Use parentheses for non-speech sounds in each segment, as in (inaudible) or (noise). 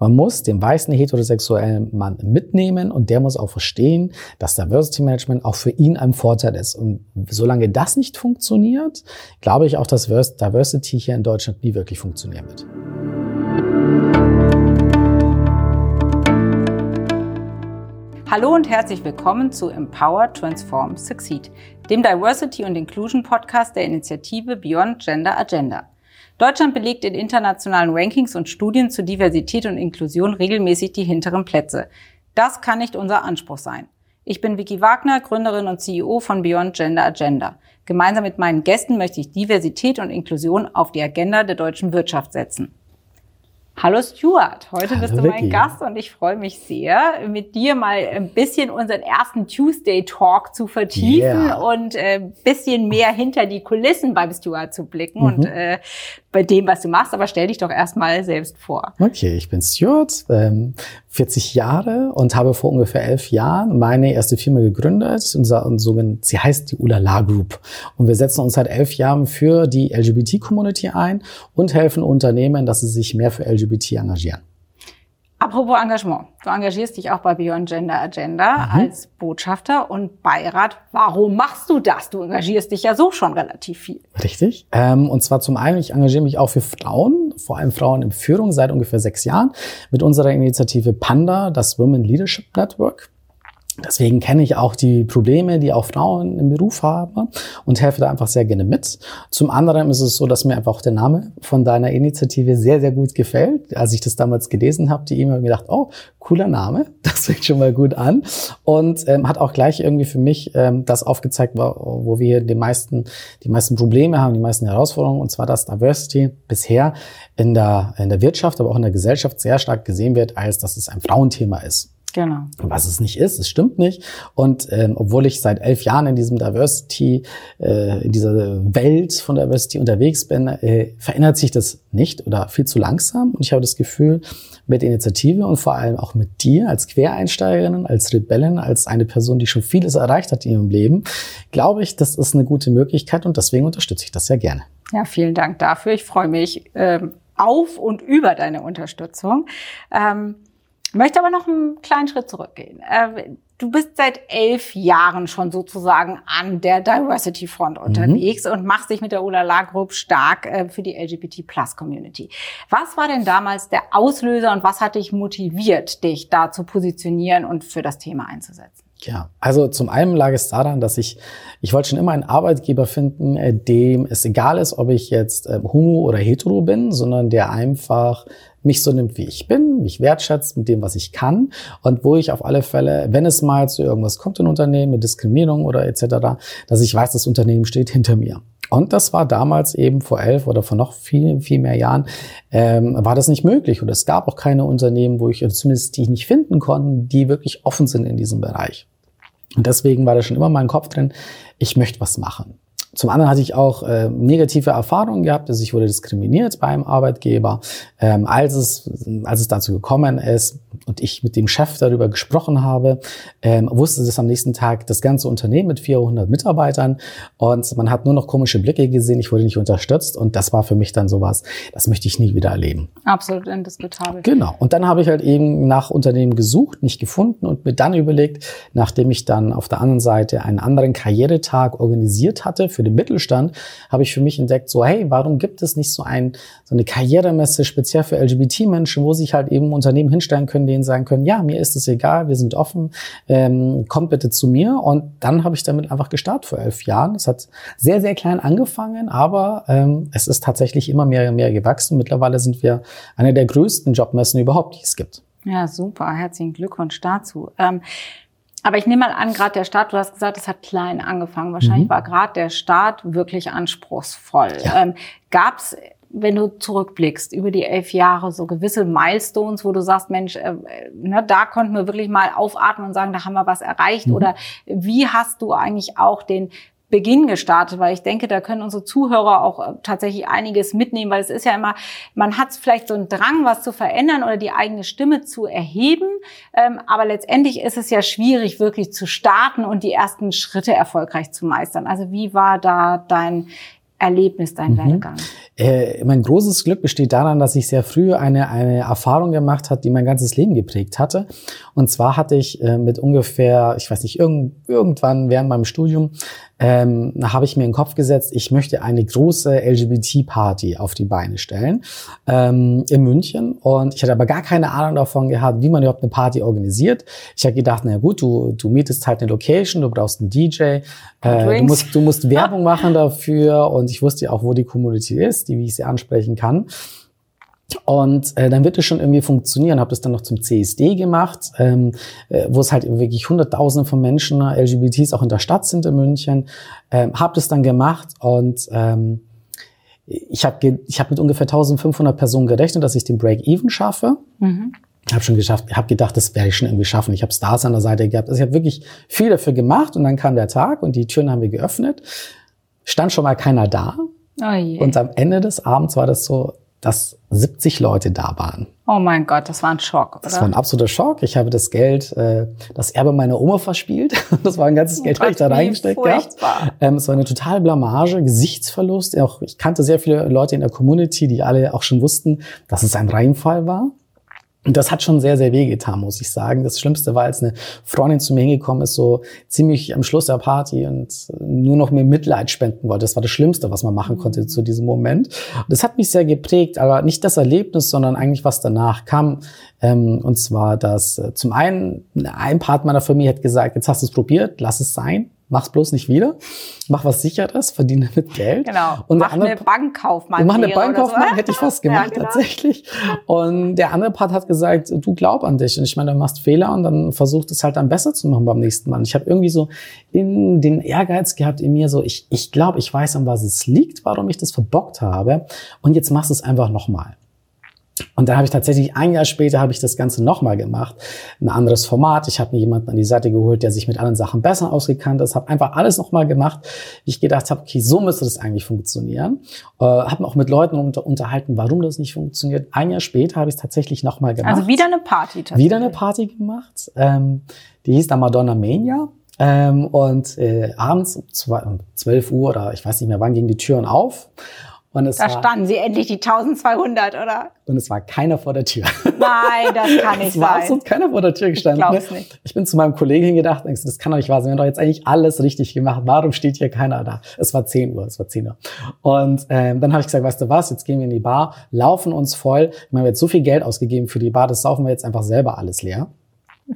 Man muss den weißen heterosexuellen Mann mitnehmen und der muss auch verstehen, dass Diversity Management auch für ihn ein Vorteil ist. Und solange das nicht funktioniert, glaube ich auch, dass Diversity hier in Deutschland nie wirklich funktionieren wird. Hallo und herzlich willkommen zu Empower, Transform, Succeed, dem Diversity und Inclusion Podcast der Initiative Beyond Gender Agenda. Deutschland belegt in internationalen Rankings und Studien zu Diversität und Inklusion regelmäßig die hinteren Plätze. Das kann nicht unser Anspruch sein. Ich bin Vicky Wagner, Gründerin und CEO von Beyond Gender Agenda. Gemeinsam mit meinen Gästen möchte ich Diversität und Inklusion auf die Agenda der deutschen Wirtschaft setzen. Hallo Stuart, heute Hallo bist du mein Gast und ich freue mich sehr, mit dir mal ein bisschen unseren ersten Tuesday Talk zu vertiefen yeah. und ein äh, bisschen mehr hinter die Kulissen beim Stuart zu blicken mhm. und äh, bei dem, was du machst. Aber stell dich doch erstmal selbst vor. Okay, ich bin Stuart, ähm, 40 Jahre und habe vor ungefähr elf Jahren meine erste Firma gegründet. Sie heißt die Ulala Group. Und wir setzen uns seit elf Jahren für die LGBT-Community ein und helfen Unternehmen, dass sie sich mehr für LGBT engagieren. Apropos Engagement. Du engagierst dich auch bei Beyond Gender Agenda mhm. als Botschafter und Beirat. Warum machst du das? Du engagierst dich ja so schon relativ viel. Richtig. Ähm, und zwar zum einen, ich engagiere mich auch für Frauen, vor allem Frauen in Führung seit ungefähr sechs Jahren mit unserer Initiative Panda, das Women Leadership Network. Deswegen kenne ich auch die Probleme, die auch Frauen im Beruf haben und helfe da einfach sehr gerne mit. Zum anderen ist es so, dass mir einfach auch der Name von deiner Initiative sehr, sehr gut gefällt. Als ich das damals gelesen habe, die E-Mail, habe ich gedacht, oh, cooler Name, (laughs) das fängt schon mal gut an. Und ähm, hat auch gleich irgendwie für mich ähm, das aufgezeigt, wo, wo wir die meisten, die meisten Probleme haben, die meisten Herausforderungen, und zwar, dass Diversity bisher in der, in der Wirtschaft, aber auch in der Gesellschaft sehr stark gesehen wird, als dass es ein Frauenthema ist. Genau. Was es nicht ist, es stimmt nicht. Und ähm, obwohl ich seit elf Jahren in diesem Diversity, äh, in dieser Welt von Diversity unterwegs bin, äh, verändert sich das nicht oder viel zu langsam. Und ich habe das Gefühl, mit Initiative und vor allem auch mit dir als Quereinsteigerin, als Rebellin, als eine Person, die schon vieles erreicht hat in ihrem Leben, glaube ich, das ist eine gute Möglichkeit und deswegen unterstütze ich das sehr gerne. Ja, vielen Dank dafür. Ich freue mich ähm, auf und über deine Unterstützung. Ähm, möchte aber noch einen kleinen Schritt zurückgehen. Äh, du bist seit elf Jahren schon sozusagen an der Diversity Front mhm. unterwegs mhm. und machst dich mit der Ulala Group stark äh, für die LGBT Plus Community. Was war denn damals der Auslöser und was hat dich motiviert, dich da zu positionieren und für das Thema einzusetzen? Ja, also zum einen lag es daran, dass ich, ich wollte schon immer einen Arbeitgeber finden, äh, dem es egal ist, ob ich jetzt homo oder hetero bin, sondern der einfach mich so nimmt, wie ich bin, mich wertschätzt mit dem, was ich kann und wo ich auf alle Fälle, wenn es mal zu irgendwas kommt in Unternehmen, mit Diskriminierung oder etc., dass ich weiß, das Unternehmen steht hinter mir. Und das war damals eben vor elf oder vor noch viel, viel mehr Jahren, ähm, war das nicht möglich. Und es gab auch keine Unternehmen, wo ich, zumindest die ich nicht finden konnten, die wirklich offen sind in diesem Bereich. Und deswegen war da schon immer mein Kopf drin, ich möchte was machen. Zum anderen hatte ich auch äh, negative Erfahrungen gehabt, also ich wurde diskriminiert beim Arbeitgeber. Ähm, als, es, als es dazu gekommen ist und ich mit dem Chef darüber gesprochen habe, ähm, wusste es am nächsten Tag das ganze Unternehmen mit 400 Mitarbeitern und man hat nur noch komische Blicke gesehen, ich wurde nicht unterstützt und das war für mich dann sowas, das möchte ich nie wieder erleben. Absolut indiskutabel. Genau. Und dann habe ich halt eben nach Unternehmen gesucht, nicht gefunden und mir dann überlegt, nachdem ich dann auf der anderen Seite einen anderen Karrieretag organisiert hatte, für den Mittelstand, habe ich für mich entdeckt, so, hey, warum gibt es nicht so, ein, so eine Karrieremesse speziell für LGBT-Menschen, wo sich halt eben Unternehmen hinstellen können, denen sagen können, ja, mir ist es egal, wir sind offen, ähm, kommt bitte zu mir. Und dann habe ich damit einfach gestartet vor elf Jahren. Es hat sehr, sehr klein angefangen, aber ähm, es ist tatsächlich immer mehr und mehr gewachsen. Mittlerweile sind wir eine der größten Jobmessen überhaupt, die es gibt. Ja, super. Herzlichen Glückwunsch dazu. Ähm, aber ich nehme mal an, gerade der Start, du hast gesagt, es hat klein angefangen. Wahrscheinlich mhm. war gerade der Start wirklich anspruchsvoll. Ja. Ähm, Gab es, wenn du zurückblickst, über die elf Jahre so gewisse Milestones, wo du sagst, Mensch, äh, ne, da konnten wir wirklich mal aufatmen und sagen, da haben wir was erreicht? Mhm. Oder wie hast du eigentlich auch den Beginn gestartet, weil ich denke, da können unsere Zuhörer auch äh, tatsächlich einiges mitnehmen, weil es ist ja immer, man hat vielleicht so einen Drang, was zu verändern oder die eigene Stimme zu erheben, ähm, aber letztendlich ist es ja schwierig, wirklich zu starten und die ersten Schritte erfolgreich zu meistern. Also wie war da dein Erlebnis, dein mhm. Werdegang? Äh, mein großes Glück besteht daran, dass ich sehr früh eine, eine Erfahrung gemacht hat, die mein ganzes Leben geprägt hatte. Und zwar hatte ich äh, mit ungefähr, ich weiß nicht, irgend, irgendwann während meinem Studium ähm, habe ich mir in den Kopf gesetzt, ich möchte eine große LGBT-Party auf die Beine stellen ähm, in München. Und ich hatte aber gar keine Ahnung davon gehabt, wie man überhaupt eine Party organisiert. Ich habe gedacht, na gut, du, du mietest halt eine Location, du brauchst einen DJ, äh, du, musst, du musst (laughs) Werbung machen dafür und ich wusste ja auch, wo die Community ist, die wie ich sie ansprechen kann. Und äh, dann wird es schon irgendwie funktionieren. Habe das dann noch zum CSD gemacht, ähm, äh, wo es halt wirklich Hunderttausende von Menschen, LGBTs auch in der Stadt sind in München. Ähm, habe das dann gemacht und ähm, ich habe ich hab mit ungefähr 1500 Personen gerechnet, dass ich den Break-Even schaffe. Mhm. Habe schon geschafft, habe gedacht, das werde ich schon irgendwie schaffen. Ich habe Stars an der Seite gehabt. Also ich habe wirklich viel dafür gemacht und dann kam der Tag und die Türen haben wir geöffnet. Stand schon mal keiner da. Oh und am Ende des Abends war das so, dass 70 Leute da waren. Oh mein Gott, das war ein Schock, oder? Das war ein absoluter Schock. Ich habe das Geld, äh, das Erbe meiner Oma verspielt. (laughs) Das war ein ganzes Geld, das ich da reingesteckt habe. Ähm, es war eine totale Blamage, Gesichtsverlust. Auch ich kannte sehr viele Leute in der Community, die alle auch schon wussten, dass es ein Reinfall war. Und das hat schon sehr, sehr weh getan, muss ich sagen. Das Schlimmste war, als eine Freundin zu mir hingekommen ist, so ziemlich am Schluss der Party und nur noch mir Mitleid spenden wollte. Das war das Schlimmste, was man machen mhm. konnte zu diesem Moment. Und das hat mich sehr geprägt, aber nicht das Erlebnis, sondern eigentlich was danach kam. Ähm, und zwar, dass äh, zum einen ein Part meiner Familie hat gesagt, jetzt hast du es probiert, lass es sein mach's bloß nicht wieder, mach was sicheres, verdiene mit Geld. Genau. Und mach andere, eine Bankkaufmann. Mach eine Bankkaufmann, so. hätte ich fast (laughs) gemacht, ja, genau. tatsächlich. Und der andere Part hat gesagt, du glaub an dich. Und ich meine, du machst Fehler und dann versuch es halt dann besser zu machen beim nächsten Mal. Ich habe irgendwie so in den Ehrgeiz gehabt in mir so, ich, ich glaube, ich weiß, an was es liegt, warum ich das verbockt habe. Und jetzt machst du es einfach nochmal. Und dann habe ich tatsächlich ein Jahr später habe ich das Ganze nochmal gemacht, ein anderes Format. Ich habe mir jemanden an die Seite geholt, der sich mit anderen Sachen besser ausgekannt ist. Habe einfach alles nochmal gemacht, ich gedacht habe, okay, so müsste das eigentlich funktionieren. Äh, habe auch mit Leuten unter, unterhalten, warum das nicht funktioniert. Ein Jahr später habe ich es tatsächlich nochmal gemacht. Also wieder eine Party. Wieder eine Party gemacht. Ähm, die hieß dann Madonna Mania. Ähm, und äh, abends um 12 Uhr oder ich weiß nicht mehr wann gingen die Türen auf. Und es da war, standen sie endlich die 1200, oder? Und es war keiner vor der Tür. Nein, das kann (laughs) nicht es war sein. absolut keiner vor der Tür gestanden. Ich glaub's nicht. Ich bin zu meinem Kollegen hingedacht und das kann doch nicht wahr sein. Wir haben doch jetzt eigentlich alles richtig gemacht. Warum steht hier keiner da? Es war 10 Uhr, es war 10 Uhr. Und ähm, dann habe ich gesagt, weißt du was, jetzt gehen wir in die Bar, laufen uns voll. Wir haben jetzt so viel Geld ausgegeben für die Bar, das saufen wir jetzt einfach selber alles leer.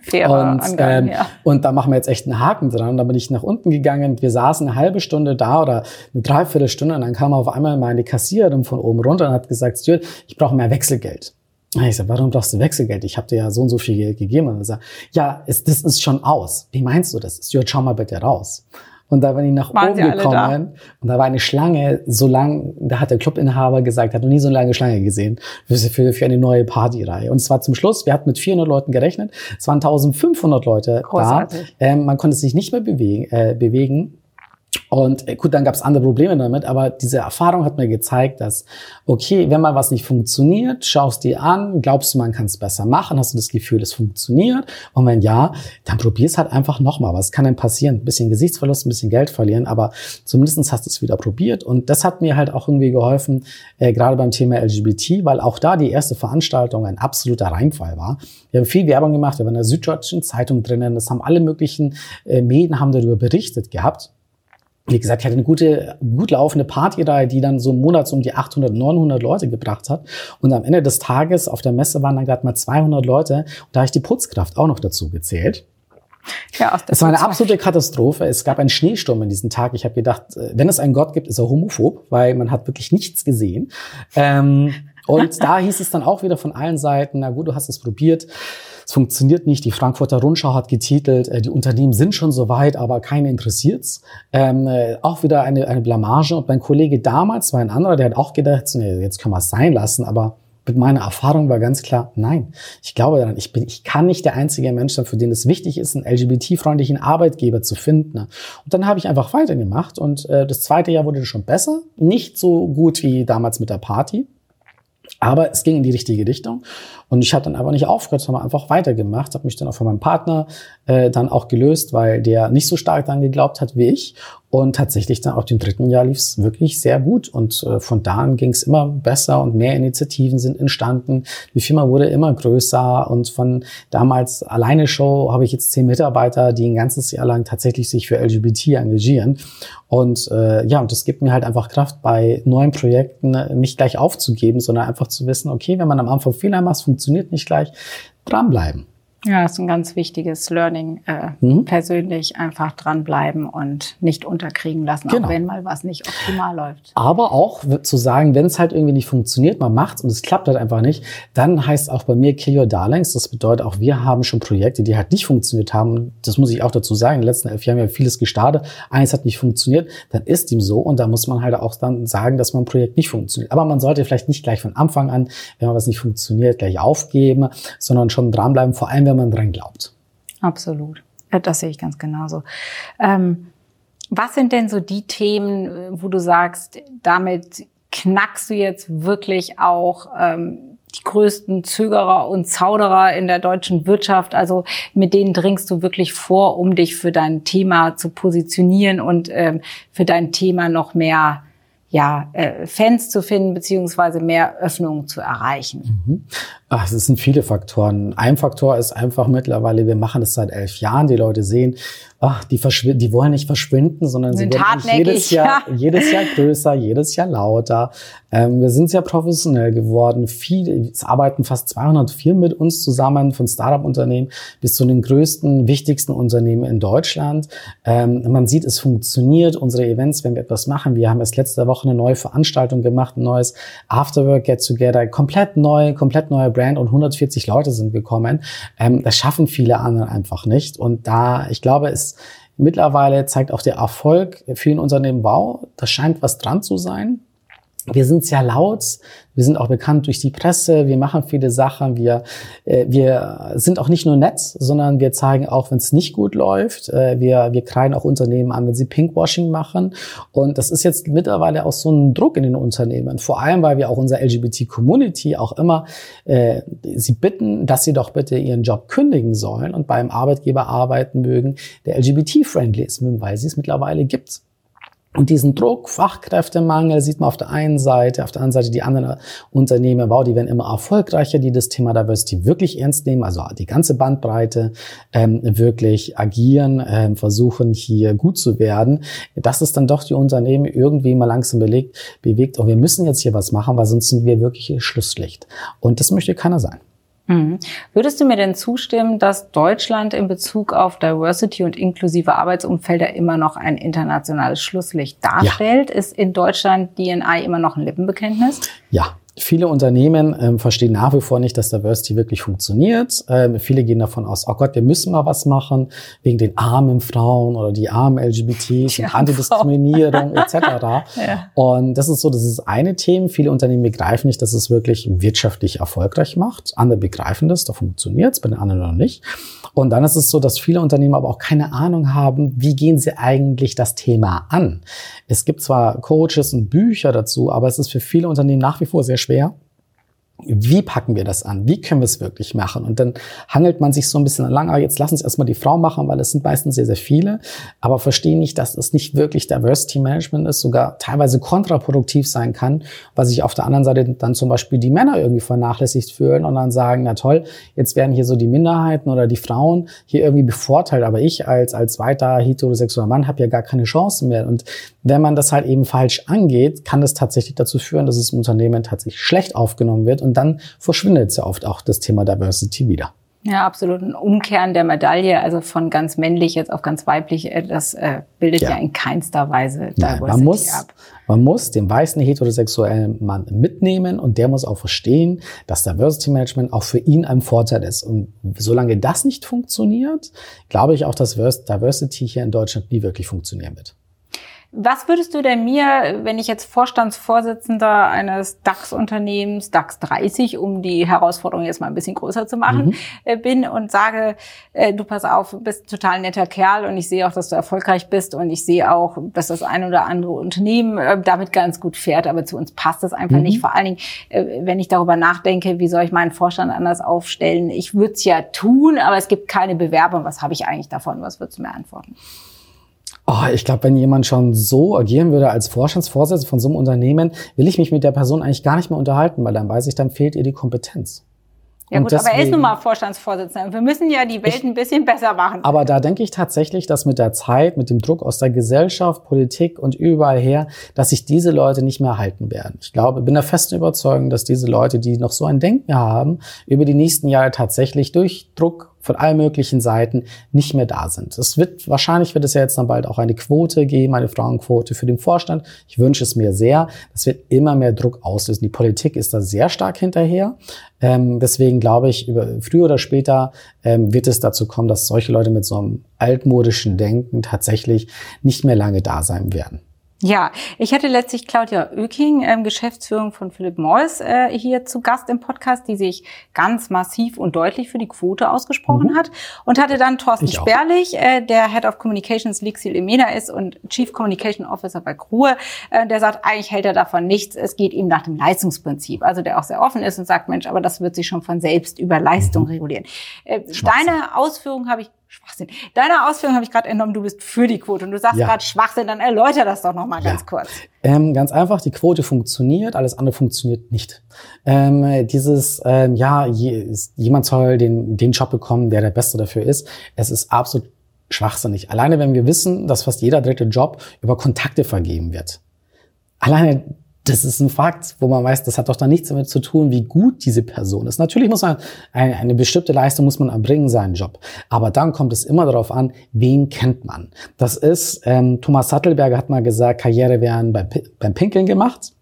Fairer und, Angang, ähm, ja. und da machen wir jetzt echt einen Haken dran. Da bin ich nach unten gegangen. Wir saßen eine halbe Stunde da oder eine Dreiviertelstunde und dann kam auf einmal meine Kassiererin von oben runter und hat gesagt, Stuart, ich brauche mehr Wechselgeld. Ich sag, warum brauchst du Wechselgeld? Ich habe dir ja so und so viel Geld gegeben. Und er sagt, ja, ist, das ist schon aus. Wie meinst du das? Stuart, schau mal bitte raus. Und da bin ich nach Waren oben gekommen und da war eine Schlange so lang, da hat der Clubinhaber gesagt, hat noch nie so eine lange Schlange gesehen für, für, eine neue Partyreihe. Und es war zum Schluss, wir hatten mit 400 Leuten gerechnet, es waren 1500 Leute Großartig. da. Ähm, man konnte sich nicht mehr bewegen. Äh, bewegen. Und äh, gut, dann gab es andere Probleme damit, aber diese Erfahrung hat mir gezeigt, dass, okay, wenn mal was nicht funktioniert, schaust dir an, glaubst du, man kann es besser machen, hast du das Gefühl, es funktioniert? Und wenn ja, dann probier's halt einfach nochmal. Was kann denn passieren? Ein bisschen Gesichtsverlust, ein bisschen Geld verlieren, aber zumindestens hast du es wieder probiert. Und das hat mir halt auch irgendwie geholfen, äh, gerade beim Thema LGBT, weil auch da die erste Veranstaltung ein absoluter Reinfall war. Wir haben viel Werbung gemacht, wir waren in der Süddeutschen Zeitung drinnen, das haben alle möglichen äh, Medien haben darüber berichtet gehabt wie gesagt, ich hatte eine gute, gut laufende Partyreihe, die dann so im Monat so um die 800, 900 Leute gebracht hat. Und am Ende des Tages auf der Messe waren dann gerade mal 200 Leute. Und da habe ich die Putzkraft auch noch dazu gezählt. Ja, es war eine absolute Katastrophe. Es gab einen Schneesturm in diesem Tag. Ich habe gedacht, äh, wenn es einen Gott gibt, ist er homophob, weil man hat wirklich nichts gesehen. Ähm, und (laughs) da hieß es dann auch wieder von allen Seiten, na gut, du hast es probiert funktioniert nicht. Die Frankfurter Rundschau hat getitelt, äh, die Unternehmen sind schon so weit, aber keine interessiert's. Ähm, äh, auch wieder eine, eine Blamage. Und mein Kollege damals war ein anderer, der hat auch gedacht, nee, jetzt können wir es sein lassen, aber mit meiner Erfahrung war ganz klar, nein. Ich glaube daran, ich bin, ich kann nicht der einzige Mensch sein, für den es wichtig ist, einen LGBT-freundlichen Arbeitgeber zu finden. Und dann habe ich einfach weitergemacht und äh, das zweite Jahr wurde schon besser. Nicht so gut wie damals mit der Party. Aber es ging in die richtige Richtung. Und ich habe dann aber nicht aufgehört, sondern einfach weitergemacht, habe mich dann auch von meinem Partner äh, dann auch gelöst, weil der nicht so stark daran geglaubt hat wie ich. Und tatsächlich dann auch im dritten Jahr lief es wirklich sehr gut. Und äh, von da an ging es immer besser und mehr Initiativen sind entstanden. Die Firma wurde immer größer und von damals alleine Show habe ich jetzt zehn Mitarbeiter, die ein ganzes Jahr lang tatsächlich sich für LGBT engagieren. Und äh, ja, und das gibt mir halt einfach Kraft, bei neuen Projekten nicht gleich aufzugeben, sondern einfach zu wissen, okay, wenn man am Anfang Fehler macht, funktioniert nicht gleich, dranbleiben. Ja, das ist ein ganz wichtiges Learning. Äh, mhm. Persönlich einfach dranbleiben und nicht unterkriegen lassen, genau. auch wenn mal was nicht optimal läuft. Aber auch zu sagen, wenn es halt irgendwie nicht funktioniert, man macht's und es klappt halt einfach nicht, dann heißt auch bei mir Kill Your Darlings. Das bedeutet auch, wir haben schon Projekte, die halt nicht funktioniert haben. Das muss ich auch dazu sagen. In den letzten elf Jahren haben wir vieles gestartet. Eines hat nicht funktioniert, dann ist ihm so und da muss man halt auch dann sagen, dass man ein Projekt nicht funktioniert. Aber man sollte vielleicht nicht gleich von Anfang an, wenn man was nicht funktioniert, gleich aufgeben, sondern schon dranbleiben. Vor allem, wenn man dran glaubt. Absolut. Das sehe ich ganz genauso. Ähm, was sind denn so die Themen, wo du sagst, damit knackst du jetzt wirklich auch ähm, die größten Zögerer und Zauderer in der deutschen Wirtschaft. Also mit denen dringst du wirklich vor, um dich für dein Thema zu positionieren und ähm, für dein Thema noch mehr ja, äh, Fans zu finden, beziehungsweise mehr Öffnungen zu erreichen? Mhm. Ach, es sind viele Faktoren. Ein Faktor ist einfach mittlerweile, wir machen das seit elf Jahren. Die Leute sehen, ach, die, verschwinden, die wollen nicht verschwinden, sondern sind sie werden jedes Jahr, ja. (laughs) jedes Jahr größer, jedes Jahr lauter. Ähm, wir sind sehr professionell geworden. Viele, es arbeiten fast 200 Firmen mit uns zusammen, von Startup-Unternehmen bis zu den größten, wichtigsten Unternehmen in Deutschland. Ähm, man sieht, es funktioniert. Unsere Events, wenn wir etwas machen, wir haben erst letzte Woche eine neue Veranstaltung gemacht, ein neues Afterwork Get Together, komplett neu, komplett neuer Brand Brand und 140 Leute sind gekommen. Ähm, das schaffen viele andere einfach nicht. Und da, ich glaube, es mittlerweile zeigt auch der Erfolg vielen Unternehmen, wow, da scheint was dran zu sein. Wir sind sehr laut, wir sind auch bekannt durch die Presse, wir machen viele Sachen, wir, äh, wir sind auch nicht nur nett, sondern wir zeigen auch, wenn es nicht gut läuft. Äh, wir, wir kreien auch Unternehmen an, wenn sie Pinkwashing machen. Und das ist jetzt mittlerweile auch so ein Druck in den Unternehmen. Vor allem, weil wir auch unser LGBT-Community auch immer äh, sie bitten, dass sie doch bitte ihren Job kündigen sollen und beim Arbeitgeber arbeiten mögen, der LGBT-friendly ist, weil sie es mittlerweile gibt. Und diesen Druck, Fachkräftemangel sieht man auf der einen Seite, auf der anderen Seite die anderen Unternehmen, wow, die werden immer erfolgreicher, die das Thema Diversity wirklich ernst nehmen, also die ganze Bandbreite ähm, wirklich agieren, ähm, versuchen hier gut zu werden. Das ist dann doch die Unternehmen irgendwie mal langsam belegt, bewegt, und wir müssen jetzt hier was machen, weil sonst sind wir wirklich Schlusslicht. Und das möchte keiner sein. Mhm. Würdest du mir denn zustimmen, dass Deutschland in Bezug auf Diversity und inklusive Arbeitsumfelder immer noch ein internationales Schlusslicht darstellt? Ja. Ist in Deutschland DNI immer noch ein Lippenbekenntnis? Ja, Viele Unternehmen ähm, verstehen nach wie vor nicht, dass Diversity wirklich funktioniert. Ähm, viele gehen davon aus, oh Gott, wir müssen mal was machen wegen den armen Frauen oder die armen LGBTs (laughs) und Antidiskriminierung etc. (laughs) ja. Und das ist so, das ist eine Thema. Viele Unternehmen begreifen nicht, dass es wirklich wirtschaftlich erfolgreich macht. Andere begreifen das, da funktioniert es, bei den anderen noch nicht. Und dann ist es so, dass viele Unternehmen aber auch keine Ahnung haben, wie gehen sie eigentlich das Thema an. Es gibt zwar Coaches und Bücher dazu, aber es ist für viele Unternehmen nach wie vor sehr schwer wie packen wir das an? Wie können wir es wirklich machen? Und dann hangelt man sich so ein bisschen lang, aber jetzt lassen Sie erstmal die Frau machen, weil es sind meistens sehr, sehr viele, aber verstehen nicht, dass es nicht wirklich Diversity Management ist, sogar teilweise kontraproduktiv sein kann, weil sich auf der anderen Seite dann zum Beispiel die Männer irgendwie vernachlässigt fühlen und dann sagen, na toll, jetzt werden hier so die Minderheiten oder die Frauen hier irgendwie bevorteilt, aber ich als, als weiter heterosexueller Mann habe ja gar keine Chancen mehr. Und wenn man das halt eben falsch angeht, kann das tatsächlich dazu führen, dass es im Unternehmen tatsächlich schlecht aufgenommen wird und und dann verschwindet sehr oft auch das Thema Diversity wieder. Ja, absolut. Ein Umkehren der Medaille, also von ganz männlich jetzt auf ganz weiblich, äh, das äh, bildet ja. ja in keinster Weise Diversity Nein, man muss, ab. Man muss den weißen heterosexuellen Mann mitnehmen und der muss auch verstehen, dass Diversity Management auch für ihn ein Vorteil ist. Und solange das nicht funktioniert, glaube ich auch, dass Diversity hier in Deutschland nie wirklich funktionieren wird. Was würdest du denn mir, wenn ich jetzt Vorstandsvorsitzender eines DAX-Unternehmens, DAX 30, um die Herausforderung jetzt mal ein bisschen größer zu machen, mhm. Äh, bin und sage, äh, du pass auf, bist ein total netter Kerl und ich sehe auch, dass du erfolgreich bist und ich sehe auch, dass das ein oder andere Unternehmen äh, damit ganz gut fährt, aber zu uns passt das einfach mhm. nicht. Vor allen Dingen, wenn ich darüber nachdenke, wie soll ich meinen Vorstand anders aufstellen? Ich würde es ja tun, aber es gibt keine Bewerbung. Was habe ich eigentlich davon? Was würdest du mir antworten? Oh, ich glaube, wenn jemand schon so agieren würde als Vorstandsvorsitzender von so einem Unternehmen, will ich mich mit der Person eigentlich gar nicht mehr unterhalten, weil dann weiß ich, dann fehlt ihr die Kompetenz. Ja gut, deswegen, aber er ist nun mal Vorstandsvorsitzender. Wir müssen ja die Welt ich, ein bisschen besser machen. Aber da denke ich tatsächlich, dass mit der Zeit, mit dem Druck aus der Gesellschaft, Politik und überall her, dass sich diese Leute nicht mehr halten werden. Ich glaube, bin der festen Überzeugung, dass diese Leute, die noch so ein Denken haben, über die nächsten Jahre tatsächlich durch Druck von allen möglichen Seiten nicht mehr da sind. Es wird, wahrscheinlich wird es ja jetzt dann bald auch eine Quote geben, eine Frauenquote für den Vorstand. Ich wünsche es mir sehr. Das wird immer mehr Druck auslösen. Die Politik ist da sehr stark hinterher. Ähm, deswegen glaube ich, über, früher oder später ähm, wird es dazu kommen, dass solche Leute mit so einem altmodischen Denken tatsächlich nicht mehr lange da sein werden. Ja, ich hatte letztlich Claudia Oeking, ähm, Geschäftsführung von Philip Morris, äh, hier zu Gast im Podcast, die sich ganz massiv und deutlich für die Quote ausgesprochen mhm. hat. Und hatte dann Thorsten ich Sperlich, äh, der Head of Communications Lixil Emena ist und Chief Communication Officer bei Kruhe, äh, der sagt, eigentlich hält er davon nichts. Es geht ihm nach dem Leistungsprinzip. Also der auch sehr offen ist und sagt, Mensch, aber das wird sich schon von selbst über Leistung mhm. regulieren. Äh, deine Ausführungen habe ich Schwachsinn. Deine Ausführung habe ich gerade entnommen, du bist für die Quote und du sagst ja. gerade Schwachsinn, dann erläuter das doch nochmal ja. ganz kurz. Ähm, ganz einfach, die Quote funktioniert, alles andere funktioniert nicht. Ähm, dieses, ähm, ja, je, jemand soll den, den Job bekommen, der der Beste dafür ist, es ist absolut schwachsinnig. Alleine wenn wir wissen, dass fast jeder dritte Job über Kontakte vergeben wird. Alleine das ist ein Fakt, wo man weiß, das hat doch da nichts damit zu tun, wie gut diese Person ist. Natürlich muss man eine, eine bestimmte Leistung muss man erbringen, seinen Job. Aber dann kommt es immer darauf an, wen kennt man. Das ist, ähm, Thomas Sattelberger hat mal gesagt, Karriere werden beim, beim Pinkeln gemacht.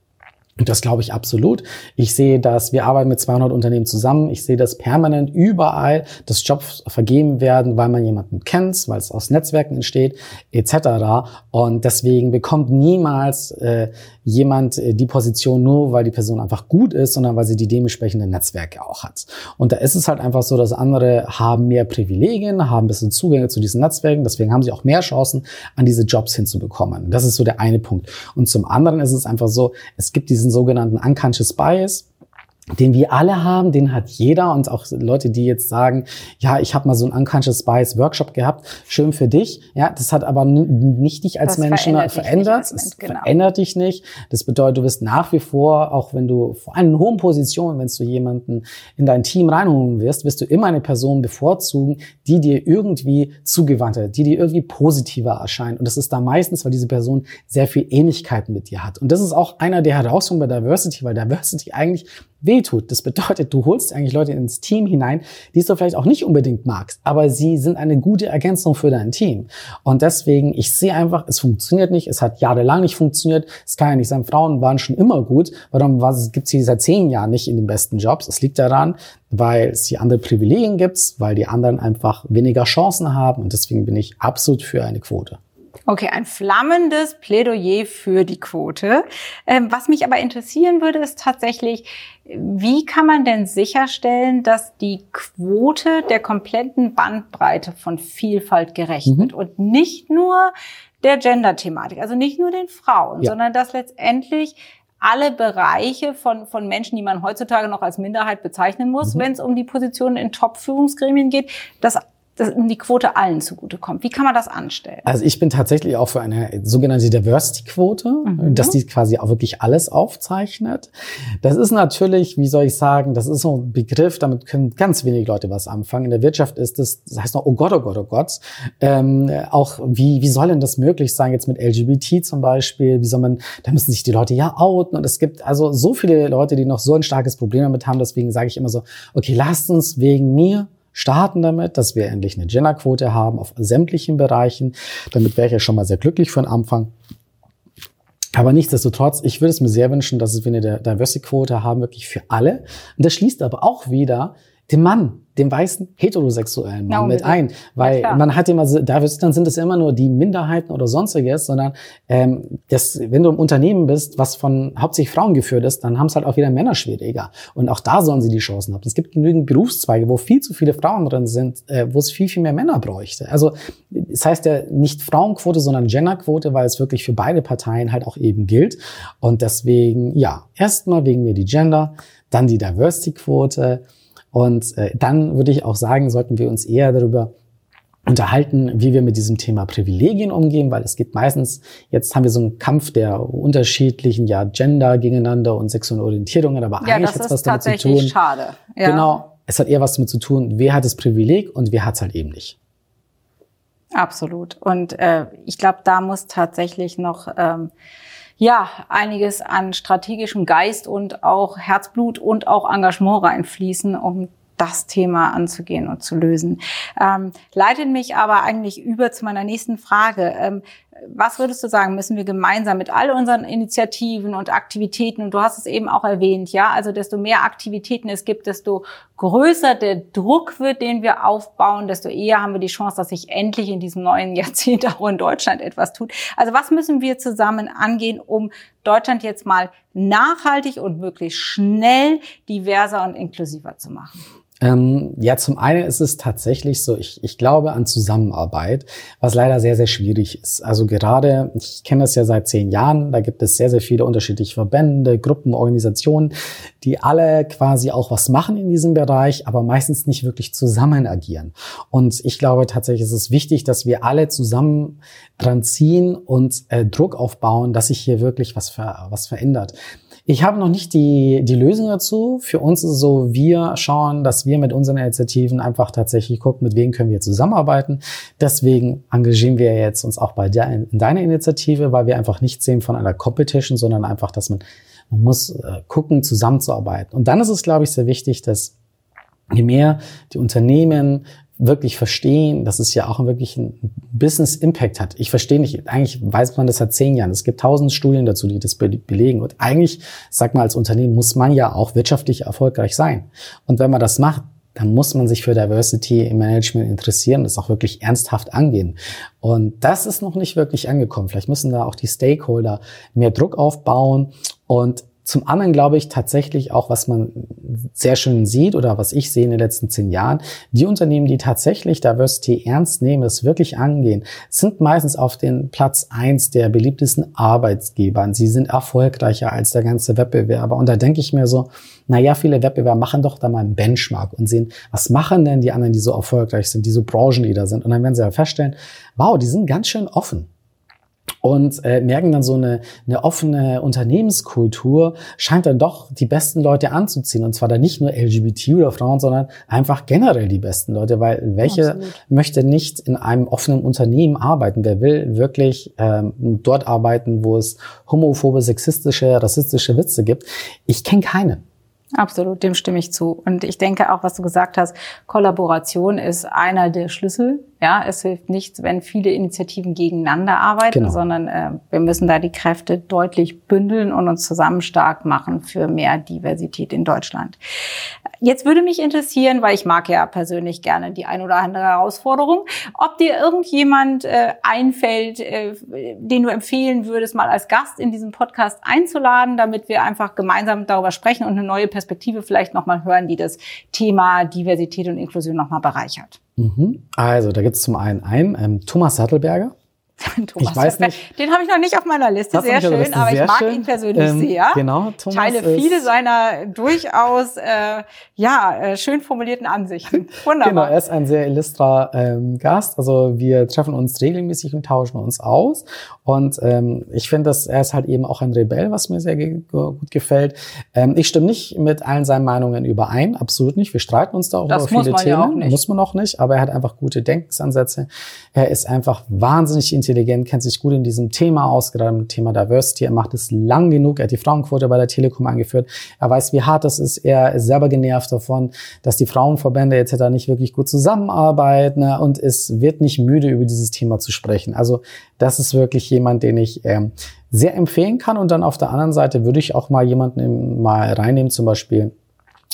Und das glaube ich absolut. Ich sehe, dass wir arbeiten mit 200 Unternehmen zusammen. Ich sehe, dass permanent überall das Jobs vergeben werden, weil man jemanden kennt, weil es aus Netzwerken entsteht, etc. Und deswegen bekommt niemals äh, jemand äh, die Position nur, weil die Person einfach gut ist, sondern weil sie die dementsprechenden Netzwerke auch hat. Und da ist es halt einfach so, dass andere haben mehr Privilegien, haben ein bisschen Zugänge zu diesen Netzwerken. Deswegen haben sie auch mehr Chancen, an diese Jobs hinzubekommen. Das ist so der eine Punkt. Und zum anderen ist es einfach so, es gibt diesen sogenannten Unconscious Bias den wir alle haben, den hat jeder und auch Leute, die jetzt sagen, ja, ich habe mal so einen Unconscious Bias Workshop gehabt, schön für dich. Ja, das hat aber nicht dich als das Menschen verändert. verändert. Es genau. verändert dich nicht. Das bedeutet, du wirst nach wie vor, auch wenn du vor allem in hohen Positionen, wenn du jemanden in dein Team reinholen wirst, wirst du immer eine Person bevorzugen, die dir irgendwie zugewandter, die dir irgendwie positiver erscheint. Und das ist da meistens, weil diese Person sehr viel Ähnlichkeiten mit dir hat. Und das ist auch einer der Herausforderungen bei Diversity, weil Diversity eigentlich wehtut. Das bedeutet, du holst eigentlich Leute ins Team hinein, die du vielleicht auch nicht unbedingt magst, aber sie sind eine gute Ergänzung für dein Team. Und deswegen, ich sehe einfach, es funktioniert nicht, es hat jahrelang nicht funktioniert, es kann ja nicht sein, Frauen waren schon immer gut, warum gibt es sie seit zehn Jahren nicht in den besten Jobs? Es liegt daran, weil es die andere Privilegien gibt, weil die anderen einfach weniger Chancen haben und deswegen bin ich absolut für eine Quote. Okay, ein flammendes Plädoyer für die Quote. Ähm, was mich aber interessieren würde, ist tatsächlich, wie kann man denn sicherstellen, dass die Quote der kompletten Bandbreite von Vielfalt gerecht mhm. wird und nicht nur der Gender-Thematik, also nicht nur den Frauen, ja. sondern dass letztendlich alle Bereiche von, von Menschen, die man heutzutage noch als Minderheit bezeichnen muss, mhm. wenn es um die Positionen in Top-Führungsgremien geht, dass die Quote allen zugutekommt. Wie kann man das anstellen? Also ich bin tatsächlich auch für eine sogenannte Diversity-Quote, mhm. dass die quasi auch wirklich alles aufzeichnet. Das ist natürlich, wie soll ich sagen, das ist so ein Begriff, damit können ganz wenige Leute was anfangen. In der Wirtschaft ist das, das heißt noch, oh Gott, oh Gott, oh Gott. Ähm, auch wie, wie soll denn das möglich sein, jetzt mit LGBT zum Beispiel? Wie soll man, da müssen sich die Leute ja outen. Und es gibt also so viele Leute, die noch so ein starkes Problem damit haben. Deswegen sage ich immer so, okay, lasst uns wegen mir starten damit, dass wir endlich eine Genderquote haben auf sämtlichen Bereichen. Damit wäre ich ja schon mal sehr glücklich für den Anfang. Aber nichtsdestotrotz, ich würde es mir sehr wünschen, dass wir eine Diversity-Quote haben, wirklich für alle. Und das schließt aber auch wieder den Mann dem weißen heterosexuellen Mann ja, mit ein. Weil ja, man hat immer, da dann sind es immer nur die Minderheiten oder sonstiges, sondern ähm, das, wenn du im Unternehmen bist, was von hauptsächlich Frauen geführt ist, dann haben es halt auch wieder Männer schwieriger. Und auch da sollen sie die Chancen haben. Es gibt genügend Berufszweige, wo viel zu viele Frauen drin sind, äh, wo es viel, viel mehr Männer bräuchte. Also das heißt ja nicht Frauenquote, sondern Genderquote, weil es wirklich für beide Parteien halt auch eben gilt. Und deswegen, ja, erstmal wegen mir die Gender, dann die Diversity-Quote, und äh, dann würde ich auch sagen, sollten wir uns eher darüber unterhalten, wie wir mit diesem Thema Privilegien umgehen, weil es gibt meistens, jetzt haben wir so einen Kampf der unterschiedlichen, ja, Gender gegeneinander und sexuelle Orientierungen, aber ja, eigentlich hat es was damit zu tun. schade. Ja. Genau, es hat eher was damit zu tun, wer hat das Privileg und wer hat es halt eben nicht. Absolut. Und äh, ich glaube, da muss tatsächlich noch ähm, ja einiges an strategischem Geist und auch Herzblut und auch Engagement reinfließen, um das Thema anzugehen und zu lösen. Ähm, leitet mich aber eigentlich über zu meiner nächsten Frage. Ähm, was würdest du sagen, müssen wir gemeinsam mit all unseren Initiativen und Aktivitäten, und du hast es eben auch erwähnt, ja, also desto mehr Aktivitäten es gibt, desto größer der Druck wird, den wir aufbauen, desto eher haben wir die Chance, dass sich endlich in diesem neuen (laughs) Jahrzehnt auch in Deutschland etwas tut. Also was müssen wir zusammen angehen, um Deutschland jetzt mal nachhaltig und möglichst schnell diverser und inklusiver zu machen? Ähm, ja, zum einen ist es tatsächlich so, ich, ich glaube an Zusammenarbeit, was leider sehr, sehr schwierig ist. Also gerade, ich kenne das ja seit zehn Jahren, da gibt es sehr, sehr viele unterschiedliche Verbände, Gruppen, Organisationen, die alle quasi auch was machen in diesem Bereich, aber meistens nicht wirklich zusammen agieren. Und ich glaube tatsächlich ist es wichtig, dass wir alle zusammen dran ziehen und äh, Druck aufbauen, dass sich hier wirklich was, ver was verändert. Ich habe noch nicht die, die Lösung dazu. Für uns ist es so, wir schauen, dass wir mit unseren Initiativen einfach tatsächlich gucken, mit wem können wir zusammenarbeiten. Deswegen engagieren wir jetzt uns auch bei der, in deiner Initiative, weil wir einfach nicht sehen von einer Competition, sondern einfach, dass man, man muss äh, gucken, zusammenzuarbeiten. Und dann ist es, glaube ich, sehr wichtig, dass je mehr die Unternehmen wirklich verstehen, dass es ja auch wirklich einen Business Impact hat. Ich verstehe nicht, eigentlich weiß man das seit zehn Jahren. Es gibt tausend Studien dazu, die das belegen. Und eigentlich, sag mal, als Unternehmen muss man ja auch wirtschaftlich erfolgreich sein. Und wenn man das macht, dann muss man sich für Diversity im Management interessieren das auch wirklich ernsthaft angehen. Und das ist noch nicht wirklich angekommen. Vielleicht müssen da auch die Stakeholder mehr Druck aufbauen und zum anderen glaube ich tatsächlich auch, was man sehr schön sieht oder was ich sehe in den letzten zehn Jahren, die Unternehmen, die tatsächlich Diversity ernst nehmen, es wirklich angehen, sind meistens auf den Platz eins der beliebtesten Arbeitgeber. Sie sind erfolgreicher als der ganze Wettbewerber. Und da denke ich mir so, na ja, viele Wettbewerber machen doch da mal einen Benchmark und sehen, was machen denn die anderen, die so erfolgreich sind, die so Branchenleader sind. Und dann werden sie ja feststellen, wow, die sind ganz schön offen und äh, merken dann so eine, eine offene Unternehmenskultur scheint dann doch die besten Leute anzuziehen und zwar dann nicht nur LGBT oder Frauen, sondern einfach generell die besten Leute, weil welche Absolut. möchte nicht in einem offenen Unternehmen arbeiten? Wer will wirklich ähm, dort arbeiten, wo es homophobe, sexistische, rassistische Witze gibt? Ich kenne keinen. Absolut, dem stimme ich zu. Und ich denke auch, was du gesagt hast, Kollaboration ist einer der Schlüssel. Ja, es hilft nichts, wenn viele Initiativen gegeneinander arbeiten, genau. sondern äh, wir müssen da die Kräfte deutlich bündeln und uns zusammen stark machen für mehr Diversität in Deutschland. Jetzt würde mich interessieren, weil ich mag ja persönlich gerne die ein oder andere Herausforderung, ob dir irgendjemand äh, einfällt, äh, den du empfehlen würdest, mal als Gast in diesem Podcast einzuladen, damit wir einfach gemeinsam darüber sprechen und eine neue Perspektive vielleicht nochmal hören, die das Thema Diversität und Inklusion nochmal bereichert. Mhm. Also, da gibt es zum einen einen, ähm, Thomas Sattelberger. Thomas ich weiß nicht. Den habe ich noch nicht auf meiner Liste. Sehr schön, Liste. aber ich mag schön. ihn persönlich ähm, sehr. Genau, Thomas Teile viele seiner durchaus äh, ja äh, schön formulierten Ansichten. (laughs) Wunderbar. Genau, er ist ein sehr illustrer ähm, Gast. Also wir treffen uns regelmäßig und tauschen uns aus. Und ähm, ich finde, dass er ist halt eben auch ein Rebell, was mir sehr ge gut gefällt. Ähm, ich stimme nicht mit allen seinen Meinungen überein, absolut nicht. Wir streiten uns da auch das über viele Themen. Ja. Muss man auch nicht. Aber er hat einfach gute Denkensansätze. Er ist einfach wahnsinnig intelligent intelligent, kennt sich gut in diesem Thema aus, gerade im Thema Diversity. Er macht es lang genug. Er hat die Frauenquote bei der Telekom eingeführt. Er weiß, wie hart das ist. Er ist selber genervt davon, dass die Frauenverbände etc. nicht wirklich gut zusammenarbeiten ne? und es wird nicht müde, über dieses Thema zu sprechen. Also das ist wirklich jemand, den ich ähm, sehr empfehlen kann. Und dann auf der anderen Seite würde ich auch mal jemanden mal reinnehmen, zum Beispiel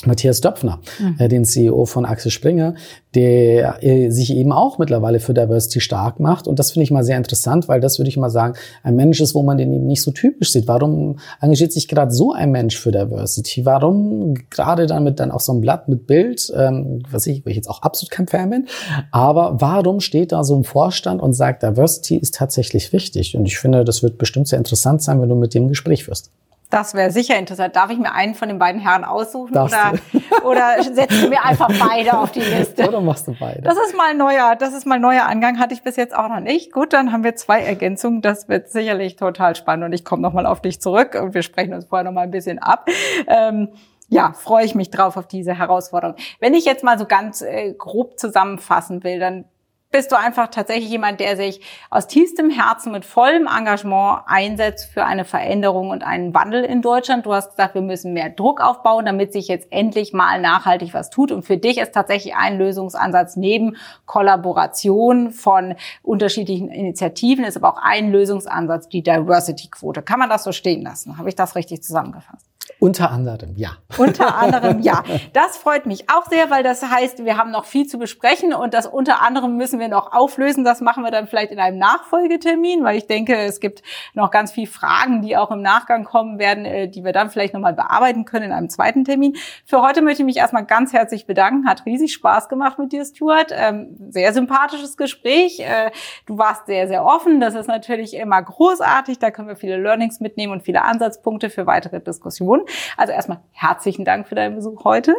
Matthias Döpfner, mhm. äh, den CEO von Axel Springer, der äh, sich eben auch mittlerweile für Diversity stark macht. Und das finde ich mal sehr interessant, weil das würde ich mal sagen, ein Mensch ist, wo man den eben nicht so typisch sieht. Warum engagiert sich gerade so ein Mensch für Diversity? Warum gerade damit dann auch so ein Blatt mit Bild, ähm, was ich, wo ich jetzt auch absolut kein Fan bin, aber warum steht da so ein Vorstand und sagt, Diversity ist tatsächlich wichtig? Und ich finde, das wird bestimmt sehr interessant sein, wenn du mit dem Gespräch führst. Das wäre sicher interessant. Darf ich mir einen von den beiden Herren aussuchen oder, (laughs) oder setzt du mir einfach beide auf die Liste? Oder machst du beide? Das ist mal neuer, das ist mal neuer Angang, hatte ich bis jetzt auch noch nicht. Gut, dann haben wir zwei Ergänzungen. Das wird sicherlich total spannend und ich komme nochmal auf dich zurück und wir sprechen uns vorher nochmal ein bisschen ab. Ähm, ja, freue ich mich drauf auf diese Herausforderung. Wenn ich jetzt mal so ganz äh, grob zusammenfassen will, dann bist du einfach tatsächlich jemand, der sich aus tiefstem Herzen mit vollem Engagement einsetzt für eine Veränderung und einen Wandel in Deutschland. Du hast gesagt, wir müssen mehr Druck aufbauen, damit sich jetzt endlich mal nachhaltig was tut. Und für dich ist tatsächlich ein Lösungsansatz neben Kollaboration von unterschiedlichen Initiativen, ist aber auch ein Lösungsansatz die Diversity-Quote. Kann man das so stehen lassen? Habe ich das richtig zusammengefasst? Unter anderem, ja. Unter anderem, ja. (laughs) Das freut mich auch sehr, weil das heißt, wir haben noch viel zu besprechen und das unter anderem müssen wir noch auflösen. Das machen wir dann vielleicht in einem Nachfolgetermin, weil ich denke, es gibt noch ganz viele Fragen, die auch im Nachgang kommen werden, äh, die wir dann vielleicht nochmal bearbeiten können in einem zweiten Termin. Für heute möchte ich mich erstmal ganz herzlich bedanken. Hat riesig Spaß gemacht mit dir, Stuart. Ähm, sehr sympathisches Gespräch. Äh, du warst sehr, sehr offen. Das ist natürlich immer großartig. Da können wir viele Learnings mitnehmen und viele Ansatzpunkte für weitere Diskussionen. Also erstmal herzlichen Dank für deinen Besuch heute.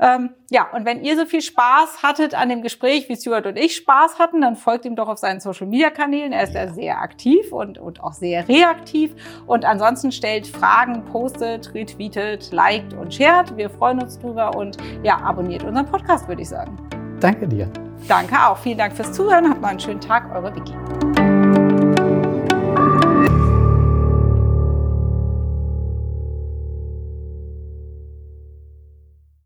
Ähm, ja, und wenn ihr so viel Spaß hattet an dem Gespräch, wie Stuart und ich Spaß hatten, dann folgt ihm doch auf seinen Social Media Kanälen. Er ist ja sehr aktiv und, und auch sehr reaktiv. Und ansonsten stellt Fragen, postet, retweetet, liked und shared. Wir freuen uns drüber und ja, abonniert unseren Podcast, würde ich sagen. Danke dir. Danke auch. Vielen Dank fürs Zuhören. Habt mal einen schönen Tag. Eure Vicky.